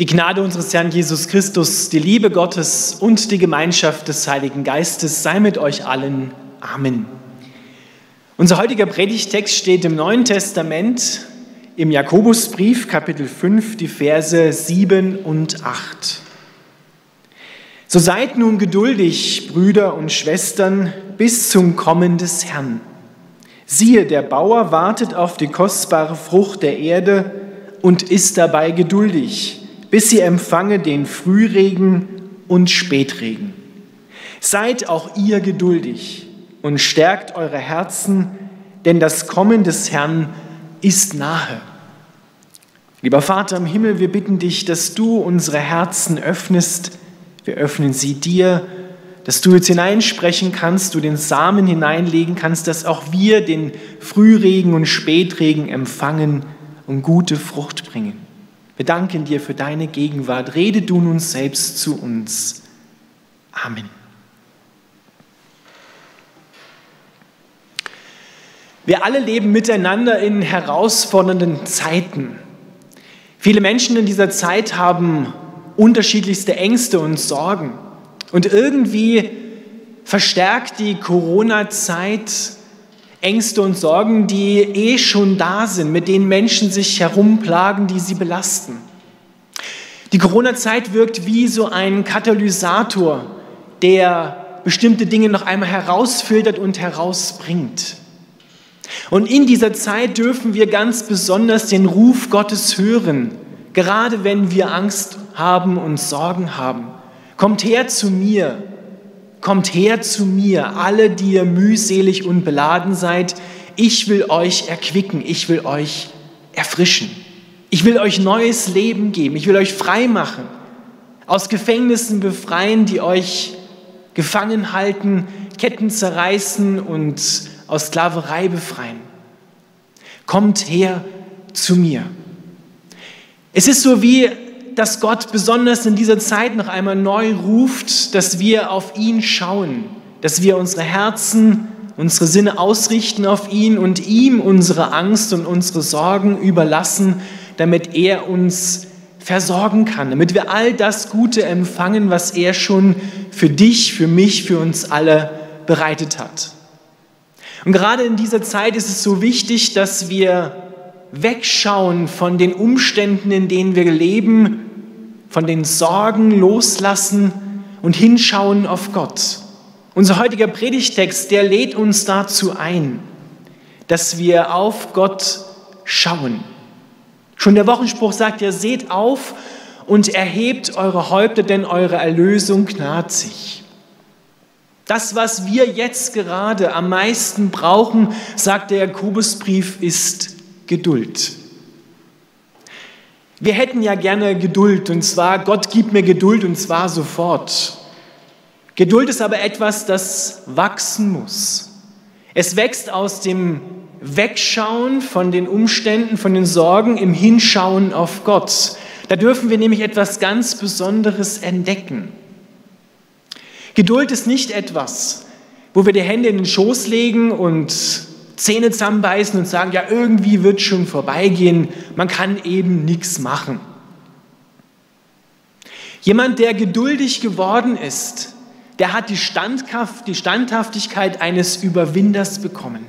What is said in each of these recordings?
Die Gnade unseres Herrn Jesus Christus, die Liebe Gottes und die Gemeinschaft des Heiligen Geistes sei mit euch allen. Amen. Unser heutiger Predigtext steht im Neuen Testament im Jakobusbrief Kapitel 5, die Verse 7 und 8. So seid nun geduldig, Brüder und Schwestern, bis zum Kommen des Herrn. Siehe, der Bauer wartet auf die kostbare Frucht der Erde und ist dabei geduldig bis sie empfange den Frühregen und Spätregen. Seid auch ihr geduldig und stärkt eure Herzen, denn das Kommen des Herrn ist nahe. Lieber Vater im Himmel, wir bitten dich, dass du unsere Herzen öffnest. Wir öffnen sie dir, dass du jetzt hineinsprechen kannst, du den Samen hineinlegen kannst, dass auch wir den Frühregen und Spätregen empfangen und gute Frucht bringen. Wir danken dir für deine Gegenwart. Rede du nun selbst zu uns. Amen. Wir alle leben miteinander in herausfordernden Zeiten. Viele Menschen in dieser Zeit haben unterschiedlichste Ängste und Sorgen. Und irgendwie verstärkt die Corona-Zeit Ängste und Sorgen, die eh schon da sind, mit denen Menschen sich herumplagen, die sie belasten. Die Corona-Zeit wirkt wie so ein Katalysator, der bestimmte Dinge noch einmal herausfiltert und herausbringt. Und in dieser Zeit dürfen wir ganz besonders den Ruf Gottes hören, gerade wenn wir Angst haben und Sorgen haben. Kommt her zu mir, Kommt her zu mir, alle, die ihr mühselig und beladen seid. Ich will euch erquicken, ich will euch erfrischen. Ich will euch neues Leben geben, ich will euch frei machen, aus Gefängnissen befreien, die euch gefangen halten, Ketten zerreißen und aus Sklaverei befreien. Kommt her zu mir. Es ist so wie dass Gott besonders in dieser Zeit noch einmal neu ruft, dass wir auf ihn schauen, dass wir unsere Herzen, unsere Sinne ausrichten auf ihn und ihm unsere Angst und unsere Sorgen überlassen, damit er uns versorgen kann, damit wir all das Gute empfangen, was er schon für dich, für mich, für uns alle bereitet hat. Und gerade in dieser Zeit ist es so wichtig, dass wir wegschauen von den Umständen, in denen wir leben von den Sorgen loslassen und hinschauen auf Gott. Unser heutiger Predigtext, der lädt uns dazu ein, dass wir auf Gott schauen. Schon der Wochenspruch sagt ja, seht auf und erhebt eure Häupter, denn eure Erlösung naht sich. Das, was wir jetzt gerade am meisten brauchen, sagt der Jakobusbrief, ist Geduld. Wir hätten ja gerne Geduld und zwar, Gott gibt mir Geduld und zwar sofort. Geduld ist aber etwas, das wachsen muss. Es wächst aus dem Wegschauen von den Umständen, von den Sorgen, im Hinschauen auf Gott. Da dürfen wir nämlich etwas ganz Besonderes entdecken. Geduld ist nicht etwas, wo wir die Hände in den Schoß legen und Zähne zusammenbeißen und sagen, ja, irgendwie wird schon vorbeigehen, man kann eben nichts machen. Jemand, der geduldig geworden ist, der hat die, Standkraft, die Standhaftigkeit eines Überwinders bekommen.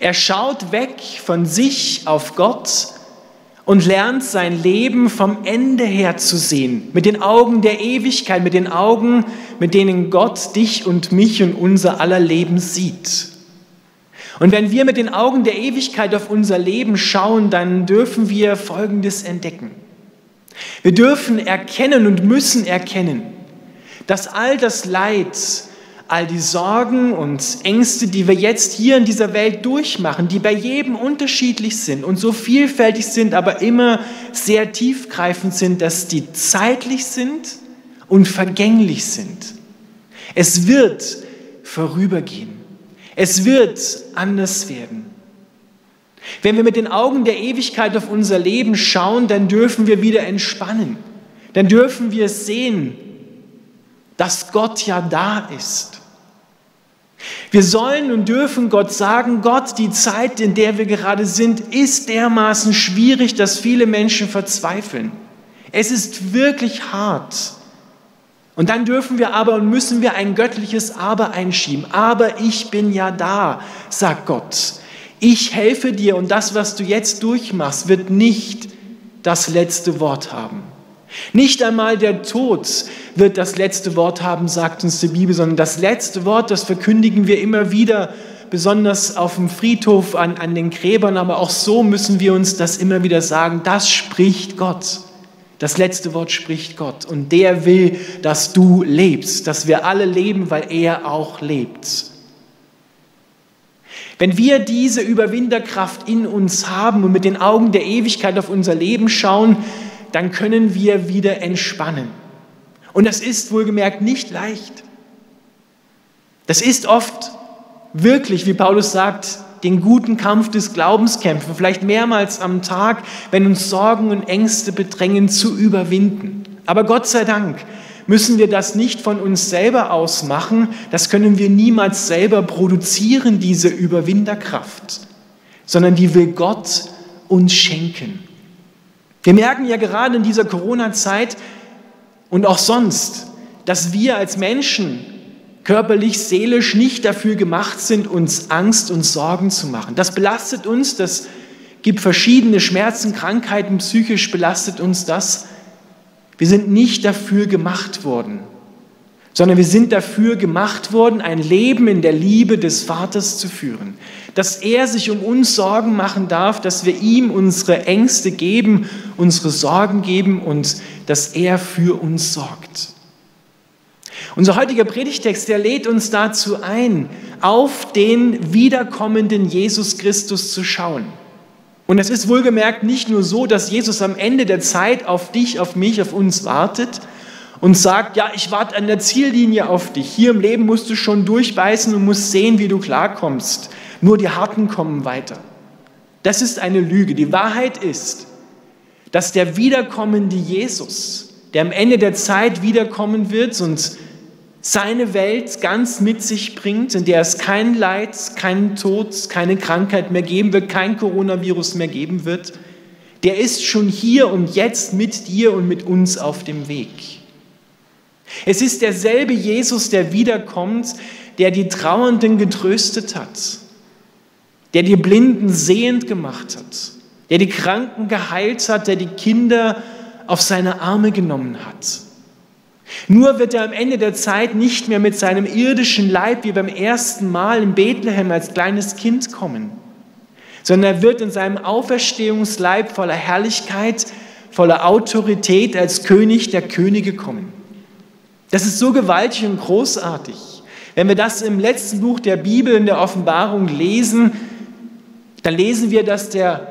Er schaut weg von sich auf Gott und lernt sein Leben vom Ende her zu sehen, mit den Augen der Ewigkeit, mit den Augen, mit denen Gott dich und mich und unser aller Leben sieht. Und wenn wir mit den Augen der Ewigkeit auf unser Leben schauen, dann dürfen wir Folgendes entdecken. Wir dürfen erkennen und müssen erkennen, dass all das Leid, all die Sorgen und Ängste, die wir jetzt hier in dieser Welt durchmachen, die bei jedem unterschiedlich sind und so vielfältig sind, aber immer sehr tiefgreifend sind, dass die zeitlich sind und vergänglich sind. Es wird vorübergehen. Es wird anders werden. Wenn wir mit den Augen der Ewigkeit auf unser Leben schauen, dann dürfen wir wieder entspannen. Dann dürfen wir sehen, dass Gott ja da ist. Wir sollen und dürfen Gott sagen, Gott, die Zeit, in der wir gerade sind, ist dermaßen schwierig, dass viele Menschen verzweifeln. Es ist wirklich hart. Und dann dürfen wir aber und müssen wir ein göttliches Aber einschieben. Aber ich bin ja da, sagt Gott. Ich helfe dir und das, was du jetzt durchmachst, wird nicht das letzte Wort haben. Nicht einmal der Tod wird das letzte Wort haben, sagt uns die Bibel, sondern das letzte Wort, das verkündigen wir immer wieder, besonders auf dem Friedhof, an, an den Gräbern, aber auch so müssen wir uns das immer wieder sagen, das spricht Gott. Das letzte Wort spricht Gott und der will, dass du lebst, dass wir alle leben, weil er auch lebt. Wenn wir diese Überwinderkraft in uns haben und mit den Augen der Ewigkeit auf unser Leben schauen, dann können wir wieder entspannen. Und das ist wohlgemerkt nicht leicht. Das ist oft wirklich, wie Paulus sagt, den guten Kampf des Glaubens kämpfen, vielleicht mehrmals am Tag, wenn uns Sorgen und Ängste bedrängen, zu überwinden. Aber Gott sei Dank müssen wir das nicht von uns selber aus machen, das können wir niemals selber produzieren, diese Überwinderkraft, sondern die will Gott uns schenken. Wir merken ja gerade in dieser Corona-Zeit und auch sonst, dass wir als Menschen körperlich, seelisch nicht dafür gemacht sind, uns Angst und Sorgen zu machen. Das belastet uns, das gibt verschiedene Schmerzen, Krankheiten, psychisch belastet uns das. Wir sind nicht dafür gemacht worden, sondern wir sind dafür gemacht worden, ein Leben in der Liebe des Vaters zu führen. Dass er sich um uns Sorgen machen darf, dass wir ihm unsere Ängste geben, unsere Sorgen geben und dass er für uns sorgt. Unser heutiger Predigtext, der lädt uns dazu ein, auf den wiederkommenden Jesus Christus zu schauen. Und es ist wohlgemerkt nicht nur so, dass Jesus am Ende der Zeit auf dich, auf mich, auf uns wartet und sagt, ja, ich warte an der Ziellinie auf dich. Hier im Leben musst du schon durchbeißen und musst sehen, wie du klarkommst. Nur die Harten kommen weiter. Das ist eine Lüge. Die Wahrheit ist, dass der wiederkommende Jesus, der am Ende der Zeit wiederkommen wird und seine Welt ganz mit sich bringt, in der es kein Leid, keinen Tod, keine Krankheit mehr geben wird, kein Coronavirus mehr geben wird, der ist schon hier und jetzt mit dir und mit uns auf dem Weg. Es ist derselbe Jesus, der wiederkommt, der die Trauernden getröstet hat, der die Blinden sehend gemacht hat, der die Kranken geheilt hat, der die Kinder auf seine Arme genommen hat nur wird er am Ende der Zeit nicht mehr mit seinem irdischen Leib wie beim ersten Mal in Bethlehem als kleines Kind kommen, sondern er wird in seinem Auferstehungsleib voller Herrlichkeit, voller Autorität als König der Könige kommen. Das ist so gewaltig und großartig. Wenn wir das im letzten Buch der Bibel in der Offenbarung lesen, dann lesen wir, dass der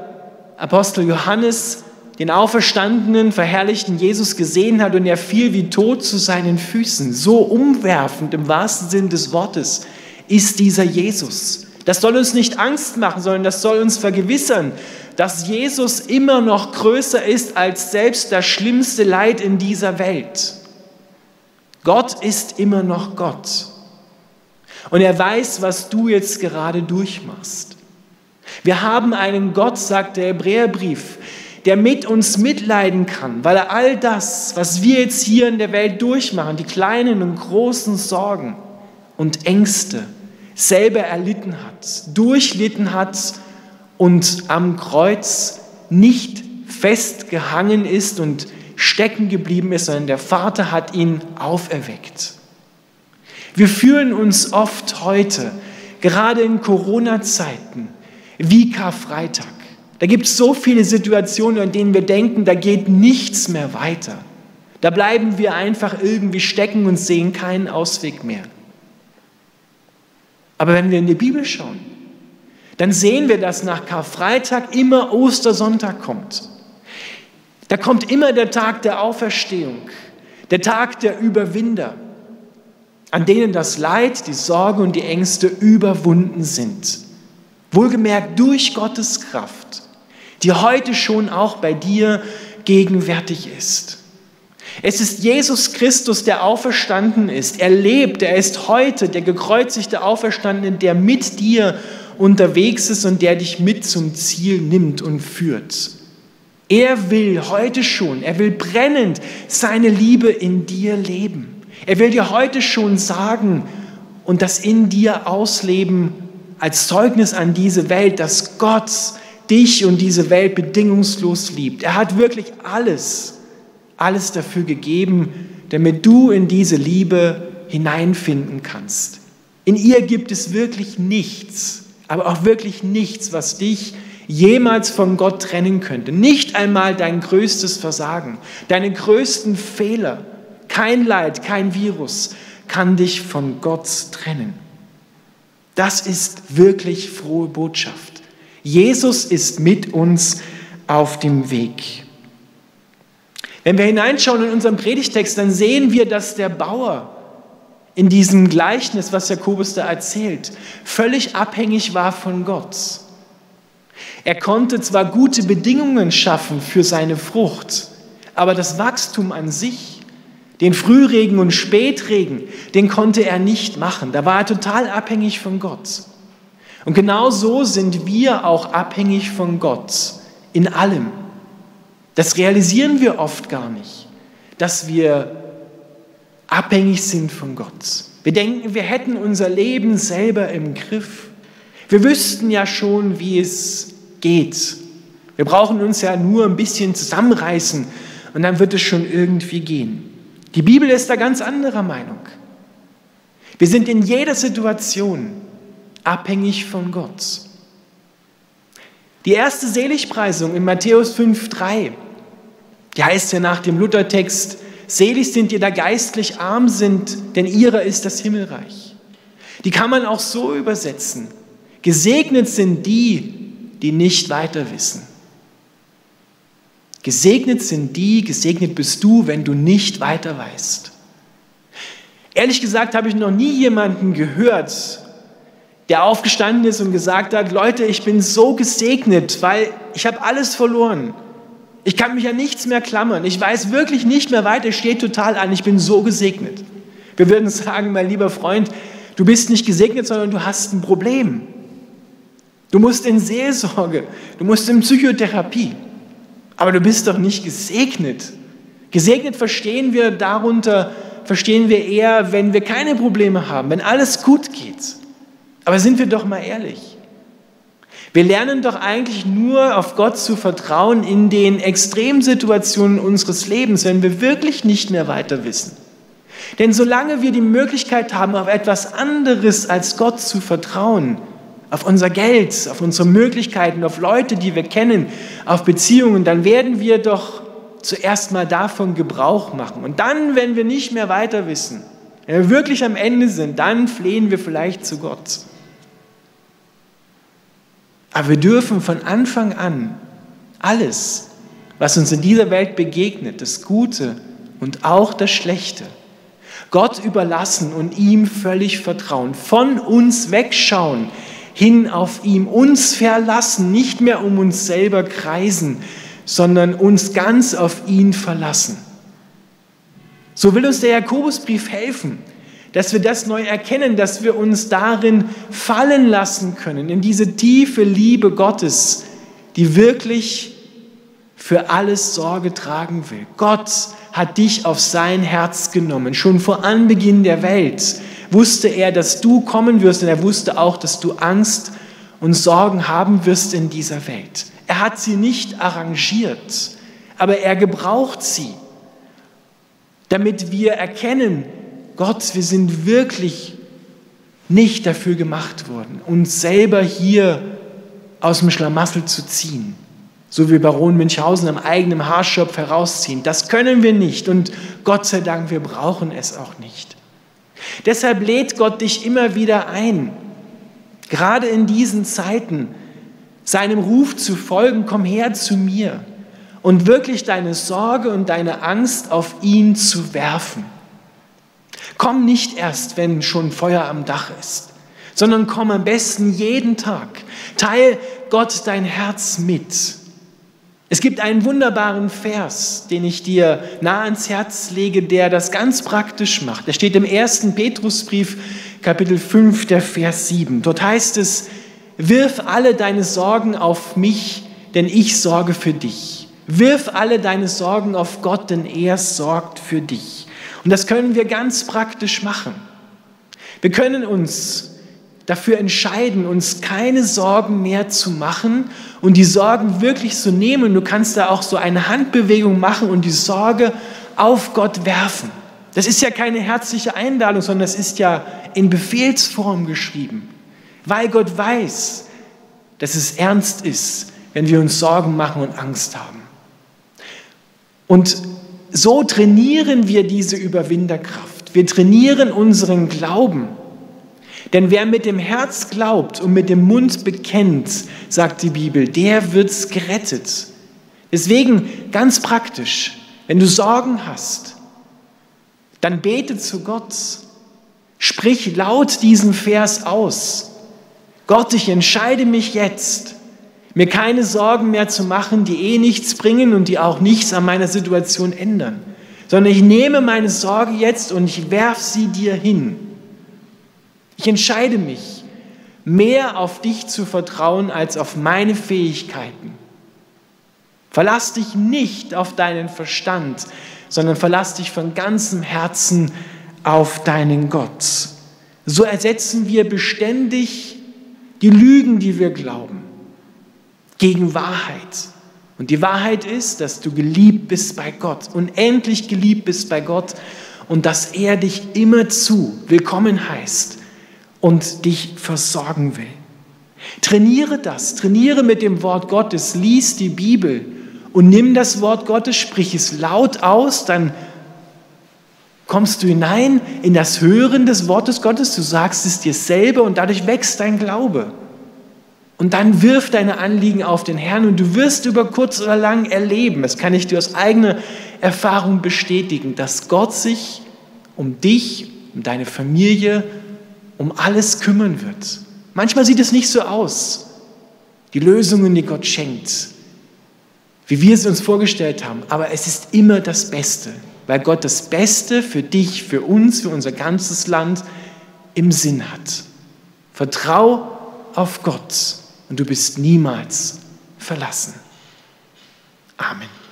Apostel Johannes den auferstandenen, verherrlichten Jesus gesehen hat und er fiel wie tot zu seinen Füßen. So umwerfend im wahrsten Sinn des Wortes ist dieser Jesus. Das soll uns nicht Angst machen, sondern das soll uns vergewissern, dass Jesus immer noch größer ist als selbst das schlimmste Leid in dieser Welt. Gott ist immer noch Gott. Und er weiß, was du jetzt gerade durchmachst. Wir haben einen Gott, sagt der Hebräerbrief, der mit uns mitleiden kann, weil er all das, was wir jetzt hier in der Welt durchmachen, die kleinen und großen Sorgen und Ängste, selber erlitten hat, durchlitten hat und am Kreuz nicht festgehangen ist und stecken geblieben ist, sondern der Vater hat ihn auferweckt. Wir fühlen uns oft heute, gerade in Corona-Zeiten, wie Karfreitag. Da gibt es so viele Situationen, in denen wir denken, da geht nichts mehr weiter. Da bleiben wir einfach irgendwie stecken und sehen keinen Ausweg mehr. Aber wenn wir in die Bibel schauen, dann sehen wir, dass nach Karfreitag immer Ostersonntag kommt. Da kommt immer der Tag der Auferstehung, der Tag der Überwinder, an denen das Leid, die Sorge und die Ängste überwunden sind. Wohlgemerkt durch Gottes Kraft die heute schon auch bei dir gegenwärtig ist. Es ist Jesus Christus, der auferstanden ist. Er lebt, er ist heute der gekreuzigte Auferstandene, der mit dir unterwegs ist und der dich mit zum Ziel nimmt und führt. Er will heute schon, er will brennend seine Liebe in dir leben. Er will dir heute schon sagen und das in dir ausleben als Zeugnis an diese Welt, dass Gott dich und diese Welt bedingungslos liebt. Er hat wirklich alles, alles dafür gegeben, damit du in diese Liebe hineinfinden kannst. In ihr gibt es wirklich nichts, aber auch wirklich nichts, was dich jemals von Gott trennen könnte. Nicht einmal dein größtes Versagen, deine größten Fehler, kein Leid, kein Virus kann dich von Gott trennen. Das ist wirklich frohe Botschaft. Jesus ist mit uns auf dem Weg. Wenn wir hineinschauen in unseren Predigtext, dann sehen wir, dass der Bauer in diesem Gleichnis, was Jakobus da erzählt, völlig abhängig war von Gott. Er konnte zwar gute Bedingungen schaffen für seine Frucht, aber das Wachstum an sich, den Frühregen und Spätregen, den konnte er nicht machen. Da war er total abhängig von Gott. Und genau so sind wir auch abhängig von Gott in allem. Das realisieren wir oft gar nicht, dass wir abhängig sind von Gott. Wir denken, wir hätten unser Leben selber im Griff. Wir wüssten ja schon, wie es geht. Wir brauchen uns ja nur ein bisschen zusammenreißen und dann wird es schon irgendwie gehen. Die Bibel ist da ganz anderer Meinung. Wir sind in jeder Situation abhängig von Gott. Die erste Seligpreisung in Matthäus 5,3, die heißt ja nach dem Luthertext, Selig sind die, da geistlich arm sind, denn ihrer ist das Himmelreich. Die kann man auch so übersetzen. Gesegnet sind die, die nicht weiter wissen. Gesegnet sind die, gesegnet bist du, wenn du nicht weiter weißt. Ehrlich gesagt habe ich noch nie jemanden gehört, der aufgestanden ist und gesagt hat, Leute, ich bin so gesegnet, weil ich habe alles verloren. Ich kann mich an nichts mehr klammern. Ich weiß wirklich nicht mehr weiter. Ich stehe total an. Ich bin so gesegnet. Wir würden sagen, mein lieber Freund, du bist nicht gesegnet, sondern du hast ein Problem. Du musst in Seelsorge, du musst in Psychotherapie. Aber du bist doch nicht gesegnet. Gesegnet verstehen wir darunter, verstehen wir eher, wenn wir keine Probleme haben, wenn alles gut geht. Aber sind wir doch mal ehrlich. Wir lernen doch eigentlich nur auf Gott zu vertrauen in den Extremsituationen unseres Lebens, wenn wir wirklich nicht mehr weiter wissen. Denn solange wir die Möglichkeit haben, auf etwas anderes als Gott zu vertrauen, auf unser Geld, auf unsere Möglichkeiten, auf Leute, die wir kennen, auf Beziehungen, dann werden wir doch zuerst mal davon Gebrauch machen. Und dann, wenn wir nicht mehr weiter wissen, wenn wir wirklich am Ende sind, dann flehen wir vielleicht zu Gott. Aber wir dürfen von Anfang an alles, was uns in dieser Welt begegnet, das Gute und auch das Schlechte, Gott überlassen und ihm völlig vertrauen, von uns wegschauen, hin auf ihm, uns verlassen, nicht mehr um uns selber kreisen, sondern uns ganz auf ihn verlassen. So will uns der Jakobusbrief helfen, dass wir das neu erkennen, dass wir uns darin fallen lassen können, in diese tiefe Liebe Gottes, die wirklich für alles Sorge tragen will. Gott hat dich auf sein Herz genommen. Schon vor Anbeginn der Welt wusste er, dass du kommen wirst und er wusste auch, dass du Angst und Sorgen haben wirst in dieser Welt. Er hat sie nicht arrangiert, aber er gebraucht sie, damit wir erkennen, Gott, wir sind wirklich nicht dafür gemacht worden, uns selber hier aus dem Schlamassel zu ziehen, so wie Baron Münchhausen am eigenen Haarschopf herausziehen. Das können wir nicht und Gott sei Dank, wir brauchen es auch nicht. Deshalb lädt Gott dich immer wieder ein, gerade in diesen Zeiten, seinem Ruf zu folgen, komm her zu mir und wirklich deine Sorge und deine Angst auf ihn zu werfen. Komm nicht erst, wenn schon Feuer am Dach ist, sondern komm am besten jeden Tag. Teil Gott dein Herz mit. Es gibt einen wunderbaren Vers, den ich dir nah ans Herz lege, der das ganz praktisch macht. Der steht im ersten Petrusbrief, Kapitel 5, der Vers 7. Dort heißt es, wirf alle deine Sorgen auf mich, denn ich sorge für dich. Wirf alle deine Sorgen auf Gott, denn er sorgt für dich. Und das können wir ganz praktisch machen. Wir können uns dafür entscheiden, uns keine Sorgen mehr zu machen und die Sorgen wirklich zu nehmen. Du kannst da auch so eine Handbewegung machen und die Sorge auf Gott werfen. Das ist ja keine herzliche Einladung, sondern das ist ja in Befehlsform geschrieben, weil Gott weiß, dass es ernst ist, wenn wir uns Sorgen machen und Angst haben. Und so trainieren wir diese Überwinderkraft. Wir trainieren unseren Glauben. Denn wer mit dem Herz glaubt und mit dem Mund bekennt, sagt die Bibel, der wird gerettet. Deswegen ganz praktisch, wenn du Sorgen hast, dann bete zu Gott. Sprich laut diesen Vers aus. Gott, ich entscheide mich jetzt, mir keine Sorgen mehr zu machen, die eh nichts bringen und die auch nichts an meiner Situation ändern, sondern ich nehme meine Sorge jetzt und ich werfe sie dir hin. Ich entscheide mich, mehr auf dich zu vertrauen als auf meine Fähigkeiten. Verlass dich nicht auf deinen Verstand, sondern verlass dich von ganzem Herzen auf deinen Gott. So ersetzen wir beständig die Lügen, die wir glauben, gegen Wahrheit. Und die Wahrheit ist, dass du geliebt bist bei Gott, unendlich geliebt bist bei Gott und dass er dich immer zu willkommen heißt und dich versorgen will. Trainiere das, trainiere mit dem Wort Gottes, lies die Bibel und nimm das Wort Gottes, sprich es laut aus, dann kommst du hinein in das Hören des Wortes Gottes, du sagst es dir selber und dadurch wächst dein Glaube. Und dann wirf deine Anliegen auf den Herrn und du wirst über kurz oder lang erleben, das kann ich dir aus eigener Erfahrung bestätigen, dass Gott sich um dich, um deine Familie, um alles kümmern wird. Manchmal sieht es nicht so aus. Die Lösungen, die Gott schenkt, wie wir es uns vorgestellt haben, aber es ist immer das Beste, weil Gott das Beste für dich, für uns, für unser ganzes Land im Sinn hat. Vertrau auf Gott und du bist niemals verlassen. Amen.